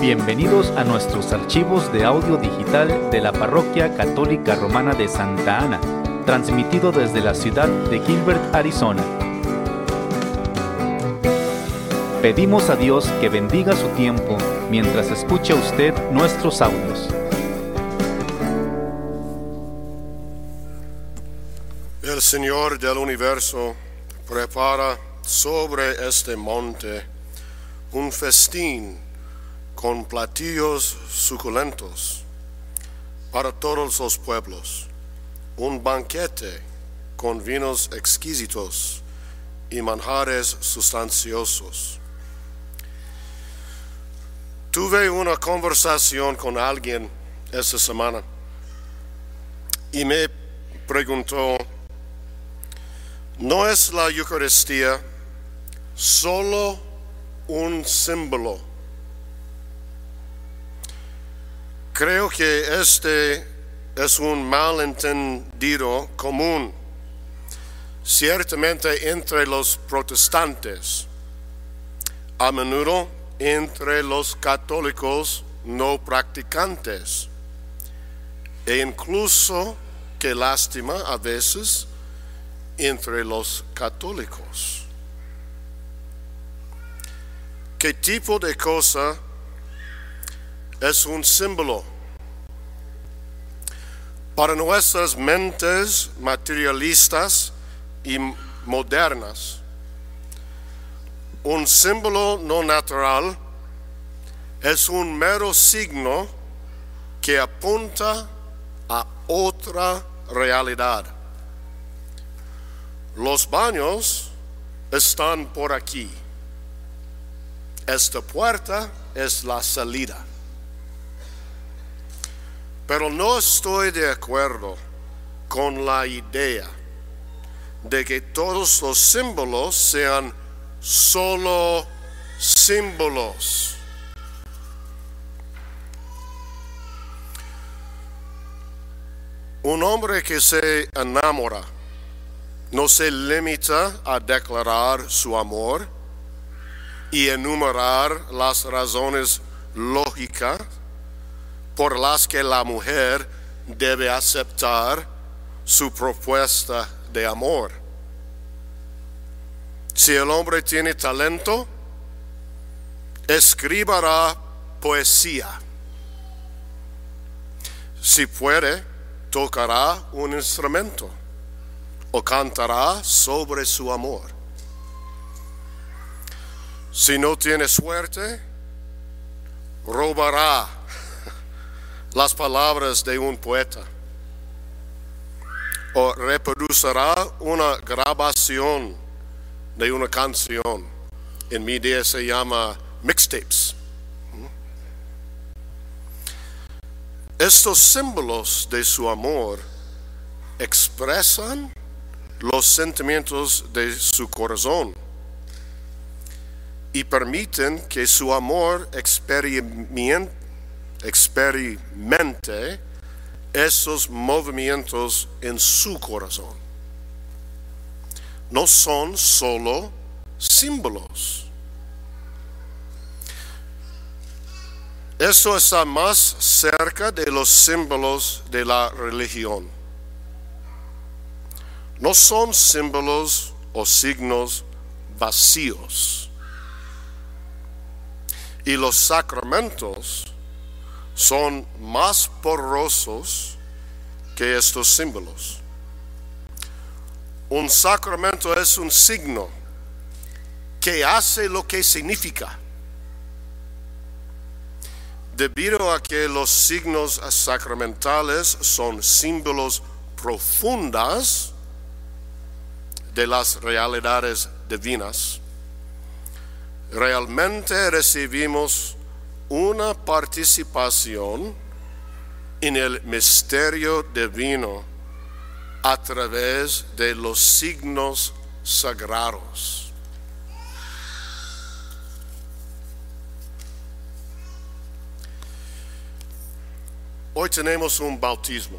Bienvenidos a nuestros archivos de audio digital de la Parroquia Católica Romana de Santa Ana, transmitido desde la ciudad de Gilbert, Arizona. Pedimos a Dios que bendiga su tiempo mientras escucha usted nuestros audios. El Señor del universo prepara sobre este monte un festín con platillos suculentos para todos los pueblos, un banquete con vinos exquisitos y manjares sustanciosos. Tuve una conversación con alguien esta semana y me preguntó, ¿no es la Eucaristía solo un símbolo? Creo que este es un malentendido común, ciertamente entre los protestantes, a menudo entre los católicos no practicantes, e incluso, que lástima a veces, entre los católicos. ¿Qué tipo de cosa es un símbolo? Para nuestras mentes materialistas y modernas, un símbolo no natural es un mero signo que apunta a otra realidad. Los baños están por aquí. Esta puerta es la salida. Pero no estoy de acuerdo con la idea de que todos los símbolos sean solo símbolos. Un hombre que se enamora no se limita a declarar su amor y enumerar las razones lógicas por las que la mujer debe aceptar su propuesta de amor. Si el hombre tiene talento, escribirá poesía. Si puede, tocará un instrumento o cantará sobre su amor. Si no tiene suerte, robará las palabras de un poeta o reproducirá una grabación de una canción. En mi día se llama mixtapes. Estos símbolos de su amor expresan los sentimientos de su corazón y permiten que su amor experimente, experimente esos movimientos en su corazón. No son solo símbolos. Esto está más cerca de los símbolos de la religión. No son símbolos o signos vacíos. Y los sacramentos son más porosos que estos símbolos. Un sacramento es un signo que hace lo que significa. Debido a que los signos sacramentales son símbolos profundas de las realidades divinas, realmente recibimos una participación en el misterio divino a través de los signos sagrados. Hoy tenemos un bautismo.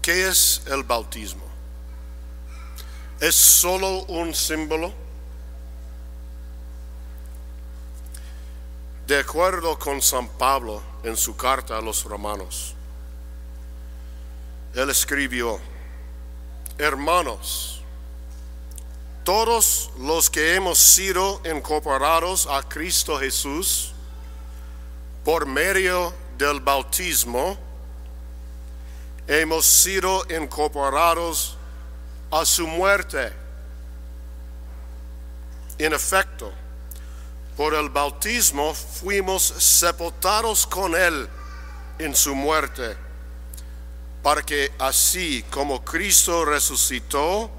¿Qué es el bautismo? ¿Es solo un símbolo? De acuerdo con San Pablo en su carta a los romanos, él escribió, hermanos, todos los que hemos sido incorporados a Cristo Jesús por medio del bautismo, hemos sido incorporados a su muerte. En efecto, por el bautismo fuimos sepultados con Él en su muerte, para que así como Cristo resucitó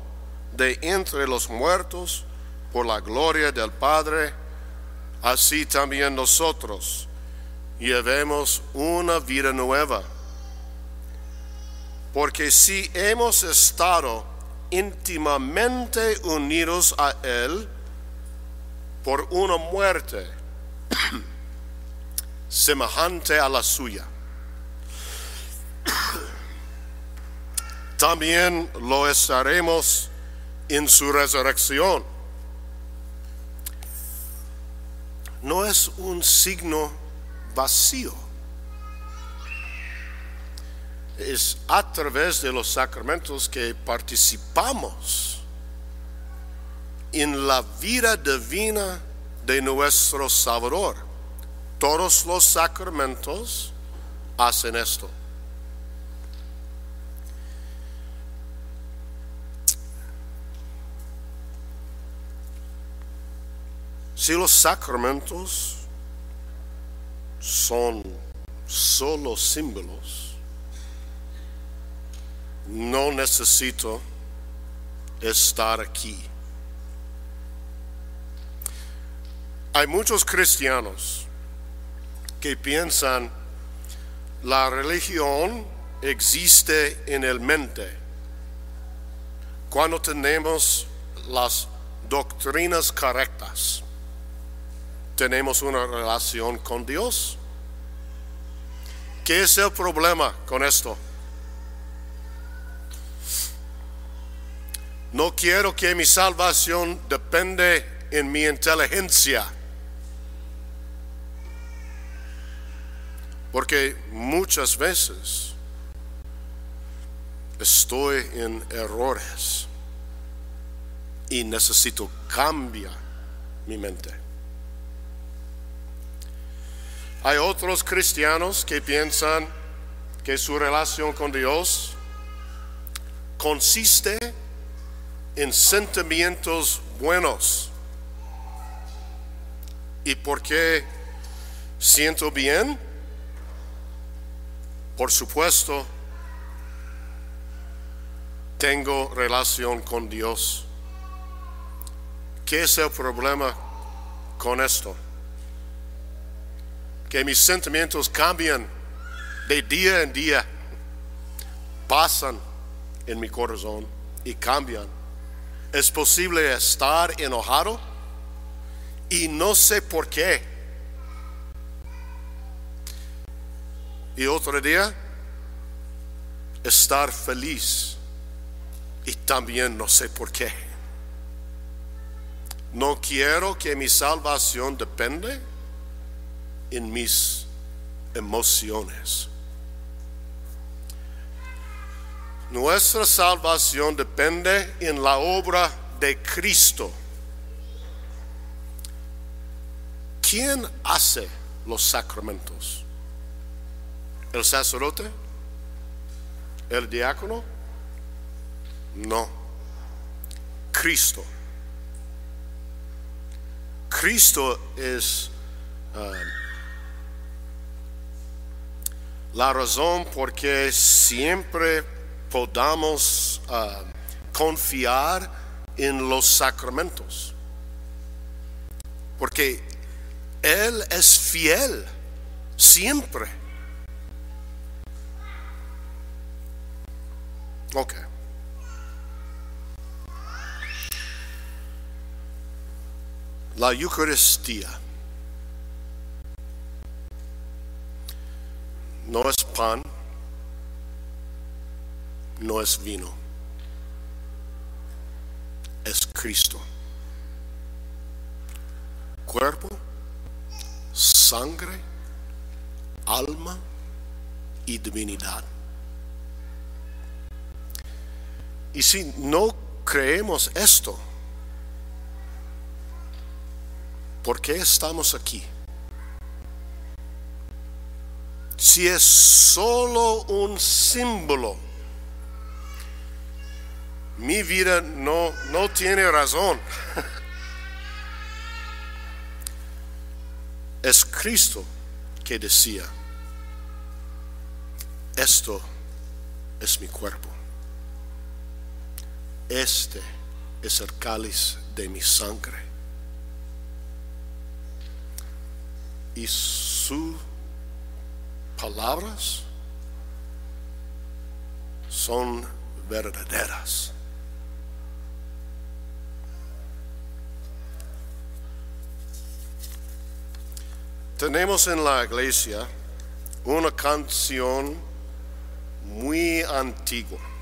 de entre los muertos por la gloria del Padre, así también nosotros llevemos una vida nueva. Porque si hemos estado íntimamente unidos a Él por una muerte semejante a la suya, también lo estaremos en su resurrección. No es un signo vacío. Es a través de los sacramentos que participamos en la vida divina de nuestro Salvador. Todos los sacramentos hacen esto. Si los sacramentos son solo símbolos, no necesito estar aquí. Hay muchos cristianos que piensan la religión existe en el mente. Cuando tenemos las doctrinas correctas, tenemos una relación con Dios. ¿Qué es el problema con esto? No quiero que mi salvación depende en mi inteligencia. Porque muchas veces estoy en errores y necesito cambiar mi mente. Hay otros cristianos que piensan que su relación con Dios consiste en sentimientos buenos. ¿Y por qué siento bien? Por supuesto, tengo relación con Dios. ¿Qué es el problema con esto? Que mis sentimientos cambian de día en día, pasan en mi corazón y cambian. Es posible estar enojado y no sé por qué. Y otro día, estar feliz. Y también no sé por qué. No quiero que mi salvación depende en mis emociones. Nuestra salvación depende en la obra de Cristo. ¿Quién hace los sacramentos? ¿El sacerdote? ¿El diácono? No. Cristo. Cristo es uh, la razón por que siempre podamos uh, confiar en los sacramentos. Porque Él es fiel siempre. La Eucaristía no es pan, no es vino, es Cristo. Cuerpo, sangre, alma y divinidad. Y si no creemos esto, ¿por qué estamos aquí? Si es solo un símbolo, mi vida no, no tiene razón. Es Cristo que decía, esto es mi cuerpo. Este es el cáliz de mi sangre. Y sus palabras son verdaderas. Tenemos en la iglesia una canción muy antigua.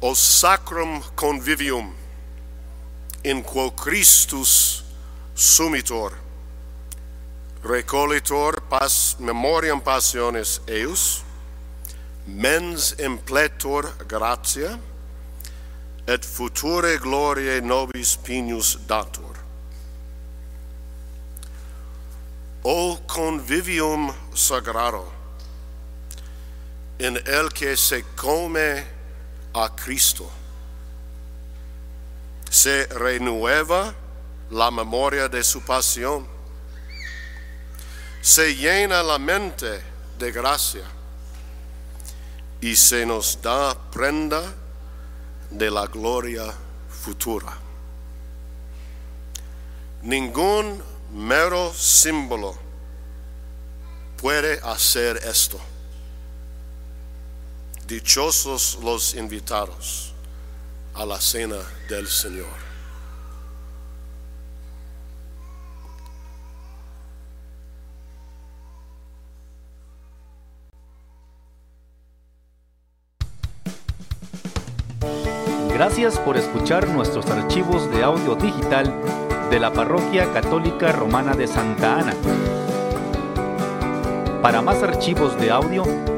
o sacrum convivium in quo Christus sumitor. Recolitor pas memoriam passiones eius mens impletor gratia et future gloriae nobis pinius datur o convivium sagraro in elce se come a Cristo, se renueva la memoria de su pasión, se llena la mente de gracia y se nos da prenda de la gloria futura. Ningún mero símbolo puede hacer esto. Dichosos los invitados a la cena del Señor. Gracias por escuchar nuestros archivos de audio digital de la Parroquia Católica Romana de Santa Ana. Para más archivos de audio,